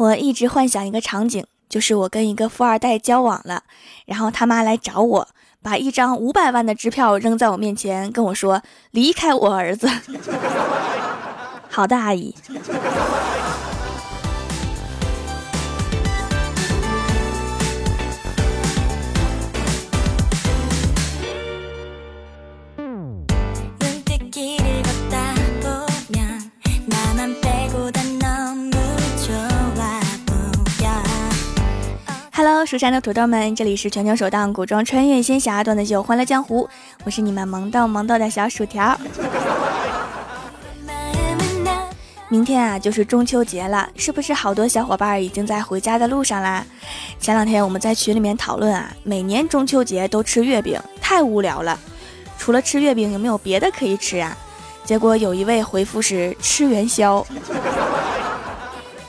我一直幻想一个场景，就是我跟一个富二代交往了，然后他妈来找我，把一张五百万的支票扔在我面前，跟我说：“离开我儿子。” 好的，阿姨。蜀山的土豆们，这里是全球首档古装穿越仙侠段子秀《欢乐江湖》，我是你们萌豆萌豆的小薯条。明天啊，就是中秋节了，是不是好多小伙伴已经在回家的路上啦？前两天我们在群里面讨论啊，每年中秋节都吃月饼，太无聊了。除了吃月饼，有没有别的可以吃啊？结果有一位回复是吃元宵。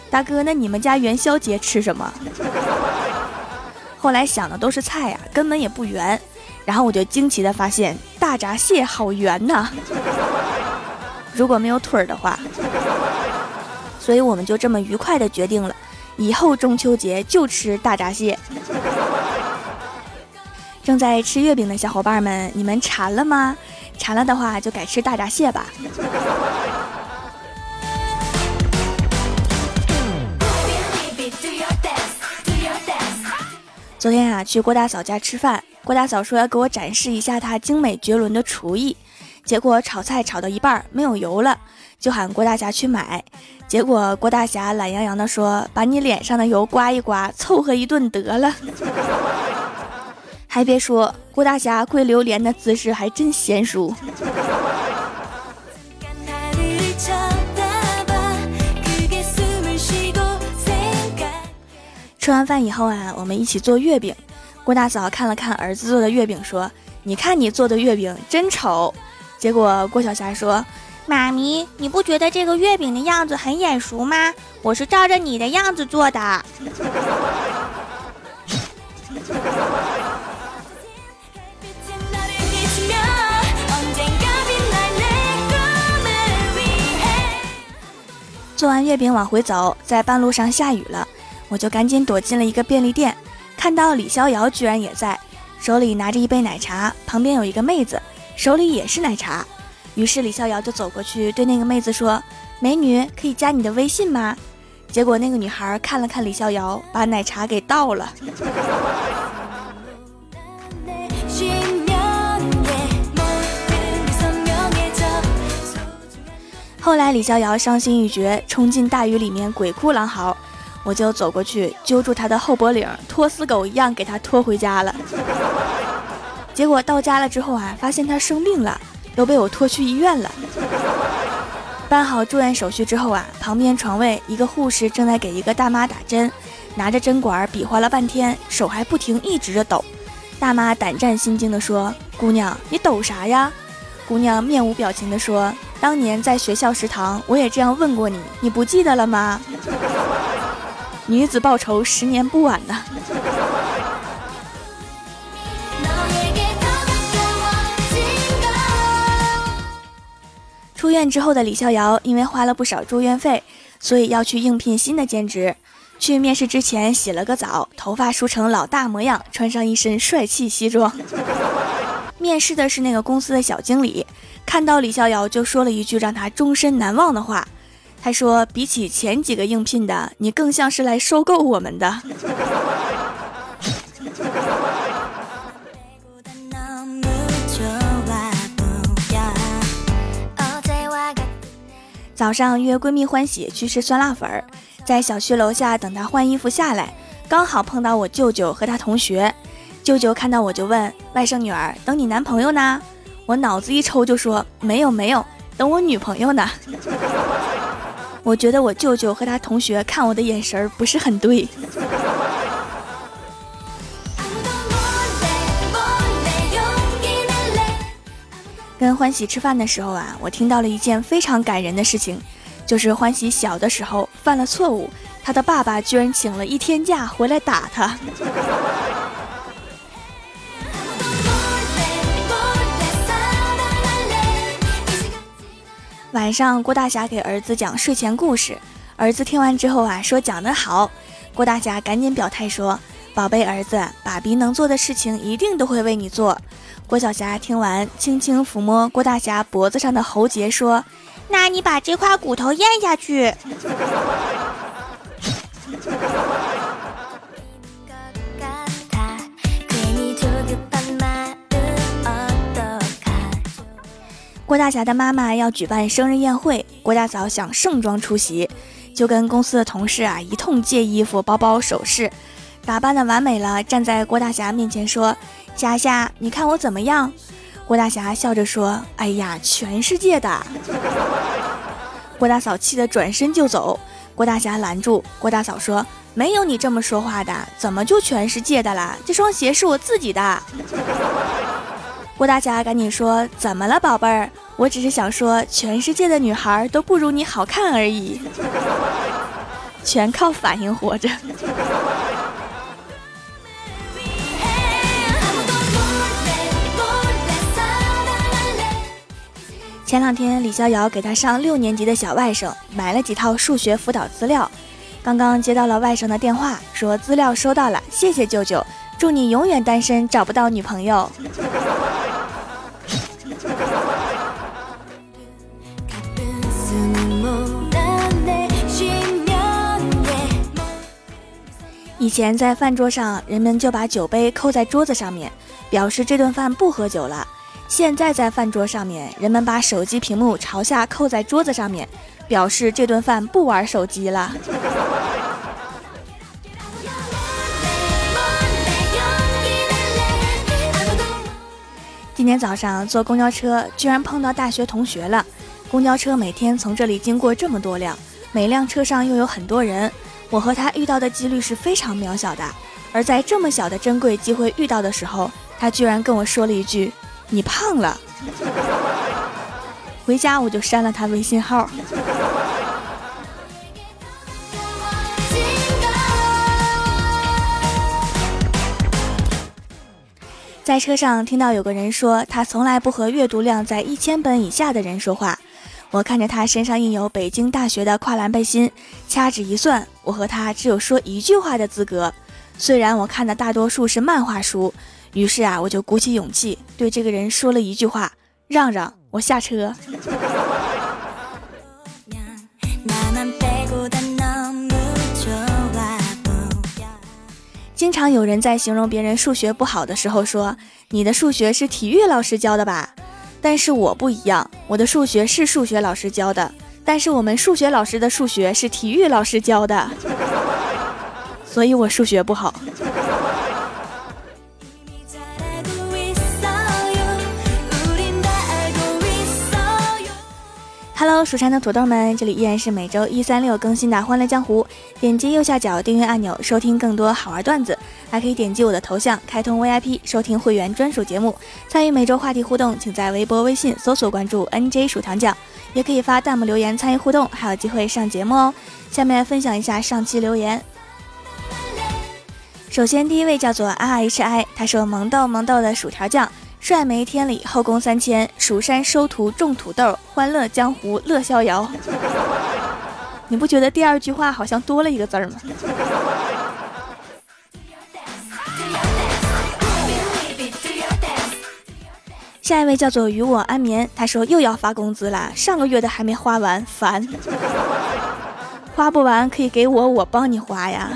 大哥，那你们家元宵节吃什么？后来想的都是菜呀，根本也不圆。然后我就惊奇的发现，大闸蟹好圆呐！如果没有腿儿的话，所以我们就这么愉快的决定了，以后中秋节就吃大闸蟹。正在吃月饼的小伙伴们，你们馋了吗？馋了的话，就改吃大闸蟹吧。昨天啊，去郭大嫂家吃饭，郭大嫂说要给我展示一下她精美绝伦的厨艺。结果炒菜炒到一半没有油了，就喊郭大侠去买。结果郭大侠懒洋洋地说：“把你脸上的油刮一刮，凑合一顿得了。”还别说，郭大侠跪榴莲的姿势还真娴熟。吃完饭以后啊，我们一起做月饼。郭大嫂看了看儿子做的月饼，说：“你看你做的月饼真丑。”结果郭晓霞说：“妈咪，你不觉得这个月饼的样子很眼熟吗？我是照着你的样子做的。”做完月饼往回走，在半路上下雨了。我就赶紧躲进了一个便利店，看到李逍遥居然也在，手里拿着一杯奶茶，旁边有一个妹子，手里也是奶茶。于是李逍遥就走过去对那个妹子说：“美女，可以加你的微信吗？”结果那个女孩看了看李逍遥，把奶茶给倒了。后来李逍遥伤心欲绝，冲进大雨里面鬼哭狼嚎。我就走过去揪住他的后脖领，拖死狗一样给他拖回家了。结果到家了之后啊，发现他生病了，都被我拖去医院了。办好住院手续之后啊，旁边床位一个护士正在给一个大妈打针，拿着针管比划了半天，手还不停一直的抖。大妈胆战心惊的说：“姑娘，你抖啥呀？”姑娘面无表情的说：“当年在学校食堂，我也这样问过你，你不记得了吗？”女子报仇，十年不晚呢。出院之后的李逍遥，因为花了不少住院费，所以要去应聘新的兼职。去面试之前洗了个澡，头发梳成老大模样，穿上一身帅气西装。面试的是那个公司的小经理，看到李逍遥就说了一句让他终身难忘的话。他说：“比起前几个应聘的，你更像是来收购我们的。”早上约闺蜜欢喜去吃酸辣粉儿，在小区楼下等她换衣服下来，刚好碰到我舅舅和他同学。舅舅看到我就问：“外甥女儿，等你男朋友呢？”我脑子一抽就说：“没有没有，等我女朋友呢。”我觉得我舅舅和他同学看我的眼神不是很对。跟欢喜吃饭的时候啊，我听到了一件非常感人的事情，就是欢喜小的时候犯了错误，他的爸爸居然请了一天假回来打他。晚上，郭大侠给儿子讲睡前故事，儿子听完之后啊，说讲得好。郭大侠赶紧表态说：“宝贝儿子，爸比能做的事情一定都会为你做。”郭晓霞听完，轻轻抚摸郭大侠脖子上的喉结，说：“那你把这块骨头咽下去。”郭大侠的妈妈要举办生日宴会，郭大嫂想盛装出席，就跟公司的同事啊一通借衣服、包包、首饰，打扮的完美了，站在郭大侠面前说：“霞霞，你看我怎么样？”郭大侠笑着说：“哎呀，全世界的！” 郭大嫂气得转身就走，郭大侠拦住郭大嫂说：“没有你这么说话的，怎么就全世界的啦？这双鞋是我自己的。”郭大侠赶紧说：“怎么了，宝贝儿？我只是想说，全世界的女孩都不如你好看而已，全靠反应活着。”前两天，李逍遥给他上六年级的小外甥买了几套数学辅导资料，刚刚接到了外甥的电话，说资料收到了，谢谢舅舅，祝你永远单身，找不到女朋友。以前在饭桌上，人们就把酒杯扣在桌子上面，表示这顿饭不喝酒了。现在在饭桌上面，人们把手机屏幕朝下扣在桌子上面，表示这顿饭不玩手机了。今天早上坐公交车，居然碰到大学同学了。公交车每天从这里经过这么多辆，每辆车上又有很多人。我和他遇到的几率是非常渺小的，而在这么小的珍贵机会遇到的时候，他居然跟我说了一句：“你胖了。”回家我就删了他微信号。在车上听到有个人说，他从来不和阅读量在一千本以下的人说话。我看着他身上印有北京大学的跨栏背心，掐指一算，我和他只有说一句话的资格。虽然我看的大多数是漫画书，于是啊，我就鼓起勇气对这个人说了一句话：“让让我下车。”经常有人在形容别人数学不好的时候说：“你的数学是体育老师教的吧？”但是我不一样，我的数学是数学老师教的，但是我们数学老师的数学是体育老师教的，所以我数学不好。Hello，蜀山的土豆们，这里依然是每周一、三、六更新的《欢乐江湖》。点击右下角订阅按钮，收听更多好玩段子，还可以点击我的头像开通 VIP，收听会员专属节目，参与每周话题互动。请在微博、微信搜索关注 NJ 薯条酱，也可以发弹幕留言参与互动，还有机会上节目哦。下面分享一下上期留言。首先，第一位叫做 RHI，他说：“萌豆萌豆的薯条酱。”帅没天理，后宫三千，蜀山收徒种土豆，欢乐江湖乐逍遥。你不觉得第二句话好像多了一个字儿吗？下一位叫做与我安眠，他说又要发工资了，上个月的还没花完，烦。花不完可以给我，我帮你花呀。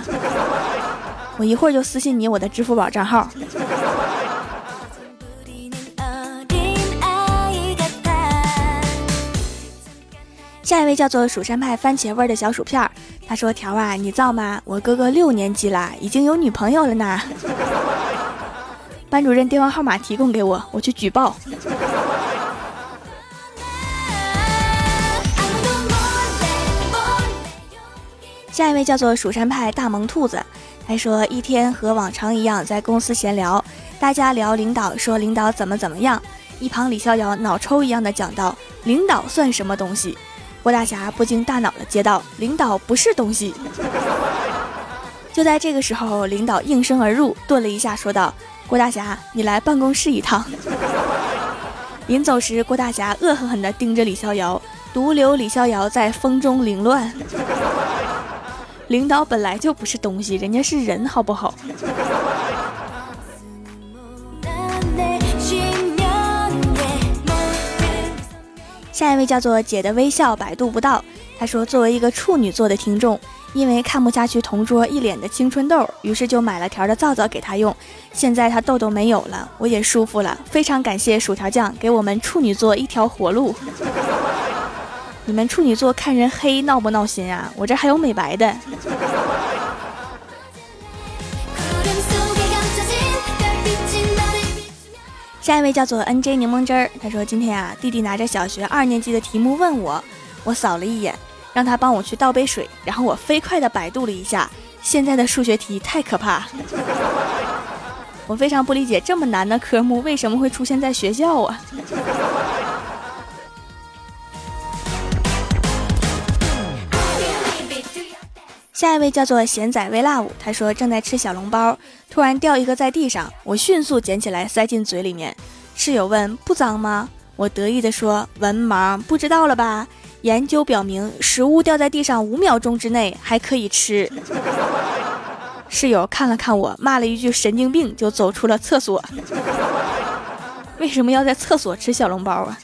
我一会儿就私信你我的支付宝账号。下一位叫做蜀山派番茄味的小薯片儿，他说：“条啊，你造吗？我哥哥六年级了，已经有女朋友了呢。班主任电话号码提供给我，我去举报。”下一位叫做蜀山派大萌兔子，他说：“一天和往常一样在公司闲聊，大家聊领导，说领导怎么怎么样。一旁李逍遥脑抽一样的讲道：领导算什么东西？”郭大侠不经大脑的接道：“领导不是东西。”就在这个时候，领导应声而入，顿了一下，说道：“郭大侠，你来办公室一趟。”临走时，郭大侠恶狠狠地盯着李逍遥，独留李逍遥在风中凌乱。领导本来就不是东西，人家是人，好不好？下一位叫做姐的微笑，百度不到。他说，作为一个处女座的听众，因为看不下去同桌一脸的青春痘，于是就买了条的皂皂给他用。现在他痘痘没有了，我也舒服了。非常感谢薯条酱给我们处女座一条活路。你们处女座看人黑闹不闹心啊？我这还有美白的。下一位叫做 N J 柠檬汁儿，他说今天啊，弟弟拿着小学二年级的题目问我，我扫了一眼，让他帮我去倒杯水，然后我飞快的百度了一下，现在的数学题太可怕，我非常不理解这么难的科目为什么会出现在学校啊。下一位叫做咸仔微辣舞，他说正在吃小笼包，突然掉一个在地上，我迅速捡起来塞进嘴里面。室友问不脏吗？我得意的说文盲不知道了吧？研究表明，食物掉在地上五秒钟之内还可以吃。室友看了看我，骂了一句神经病，就走出了厕所。为什么要在厕所吃小笼包啊？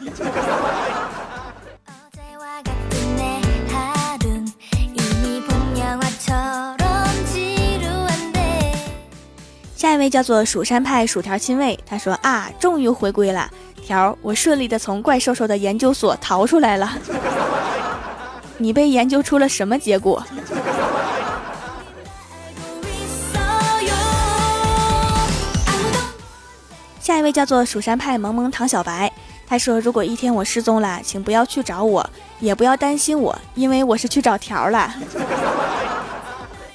位叫做蜀山派薯条亲卫，他说啊，终于回归了，条，我顺利的从怪兽兽的研究所逃出来了。你被研究出了什么结果？下一位叫做蜀山派萌萌唐小白，他说如果一天我失踪了，请不要去找我，也不要担心我，因为我是去找条了。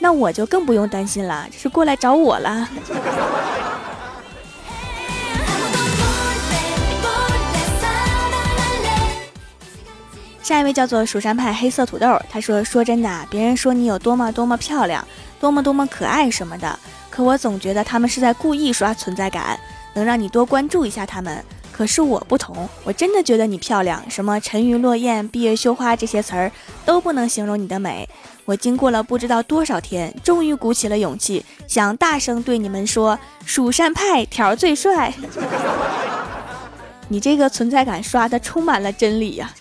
那我就更不用担心了，是过来找我了。下一位叫做蜀山派黑色土豆，他说：“说真的，别人说你有多么多么漂亮，多么多么可爱什么的，可我总觉得他们是在故意刷存在感，能让你多关注一下他们。可是我不同，我真的觉得你漂亮，什么沉鱼落雁、闭月羞花这些词儿都不能形容你的美。”我经过了不知道多少天，终于鼓起了勇气，想大声对你们说：“蜀山派条最帅。”你这个存在感刷的充满了真理呀！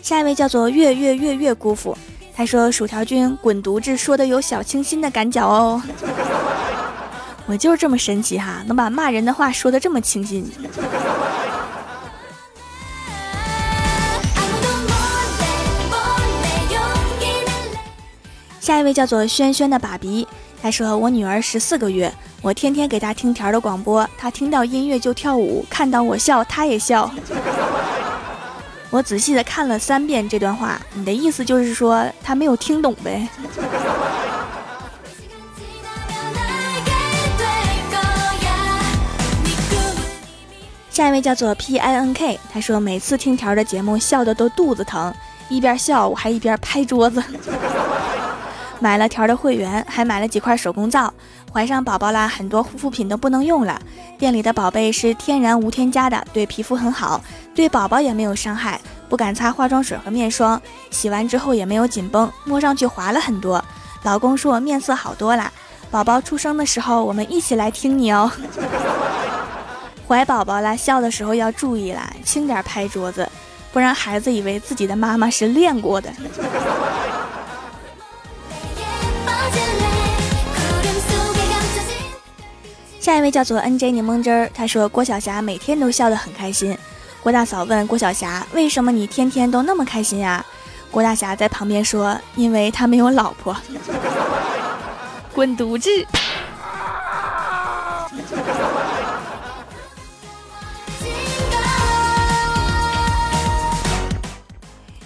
下一位叫做月月月月姑父，他说：“薯条君滚犊子，说的有小清新的感脚哦。”我就是这么神奇哈，能把骂人的话说的这么清新。下一位叫做轩轩的爸比，他说我女儿十四个月，我天天给她听条的广播，她听到音乐就跳舞，看到我笑她也笑。我仔细的看了三遍这段话，你的意思就是说他没有听懂呗？下一位叫做 P I N K，他说每次听条的节目笑的都肚子疼，一边笑我还一边拍桌子。买了条的会员，还买了几块手工皂。怀上宝宝啦，很多护肤品都不能用了。店里的宝贝是天然无添加的，对皮肤很好，对宝宝也没有伤害。不敢擦化妆水和面霜，洗完之后也没有紧绷，摸上去滑了很多。老公说我面色好多啦。宝宝出生的时候，我们一起来听你哦。怀宝宝了，笑的时候要注意啦，轻点拍桌子，不然孩子以为自己的妈妈是练过的。下一位叫做 N J 柠檬汁儿，他说郭晓霞每天都笑得很开心。郭大嫂问郭晓霞，为什么你天天都那么开心呀？郭大侠在旁边说，因为他没有老婆。滚犊子！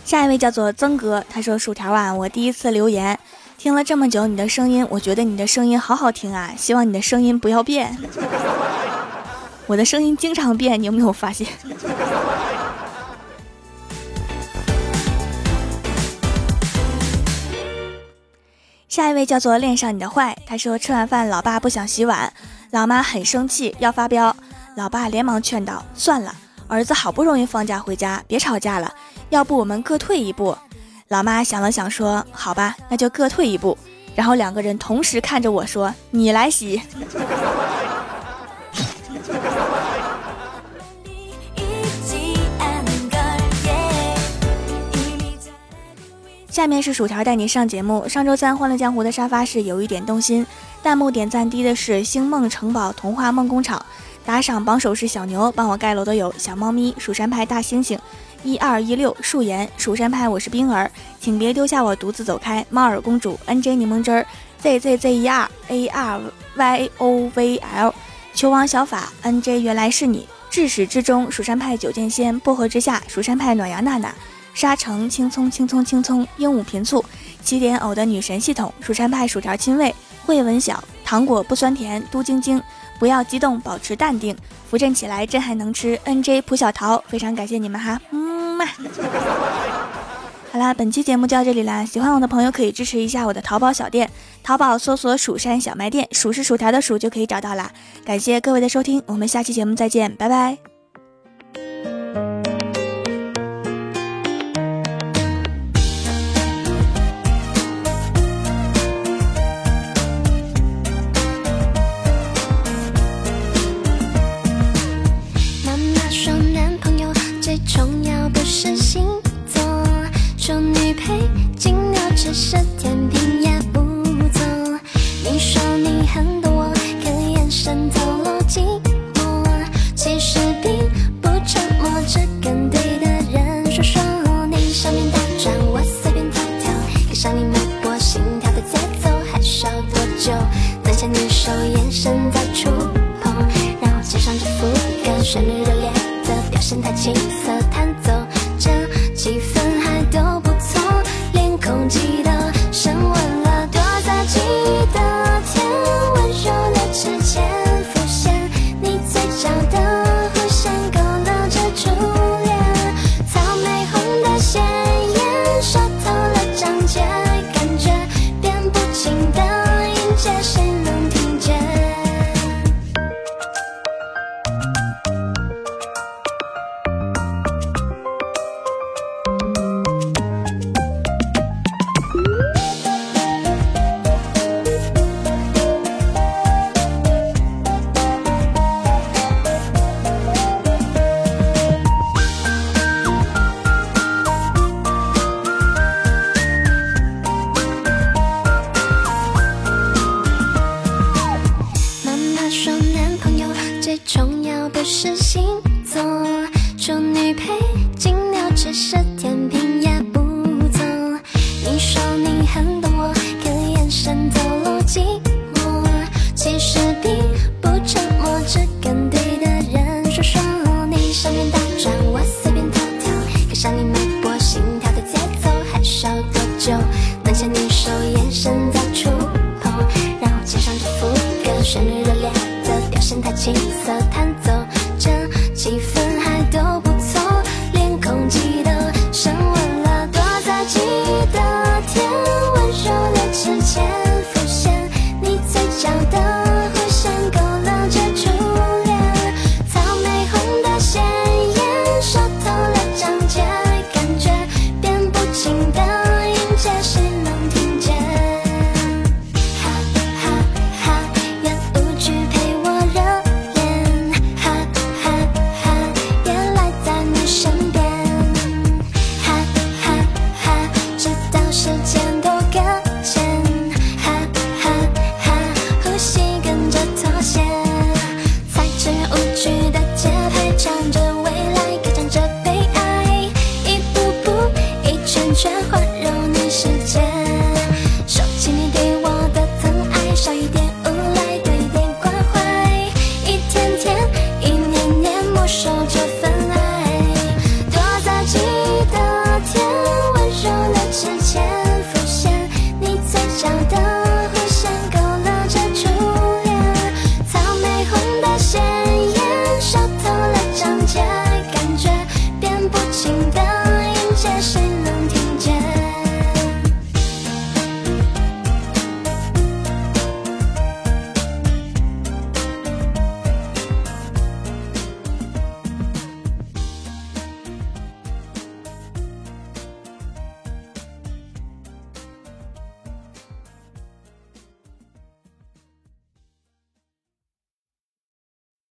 下一位叫做曾哥，他说：“薯条啊，我第一次留言，听了这么久你的声音，我觉得你的声音好好听啊，希望你的声音不要变。我的声音经常变，你有没有发现？” 下一位叫做恋上你的坏，他说吃完饭，老爸不想洗碗，老妈很生气要发飙。老爸连忙劝道：“算了，儿子好不容易放假回家，别吵架了，要不我们各退一步。”老妈想了想说：“好吧，那就各退一步。”然后两个人同时看着我说：“你来洗。”下面是薯条带你上节目。上周三《欢乐江湖》的沙发是有一点动心，弹幕点赞低的是星梦城堡童话梦工厂，打赏榜首是小牛，帮我盖楼的有小猫咪、蜀山派大猩猩、一二一六树颜、蜀山派我是冰儿，请别丢下我独自走开，猫耳公主、N J 柠檬汁儿、Z Z Z E R A R Y O V L、球王小法、N J 原来是你、至始至终、蜀山派九剑仙、薄荷之下、蜀山派暖阳娜娜。沙城青葱青葱青葱，鹦鹉频醋，起点偶的女神系统，蜀山派薯条亲卫，慧文小，糖果不酸甜，嘟晶晶，不要激动，保持淡定，扶正起来，朕还能吃。N J 蒲小桃，非常感谢你们哈，嗯 好啦，本期节目就到这里啦，喜欢我的朋友可以支持一下我的淘宝小店，淘宝搜索蜀山小卖店，数是薯条的数就可以找到啦。感谢各位的收听，我们下期节目再见，拜拜。时间。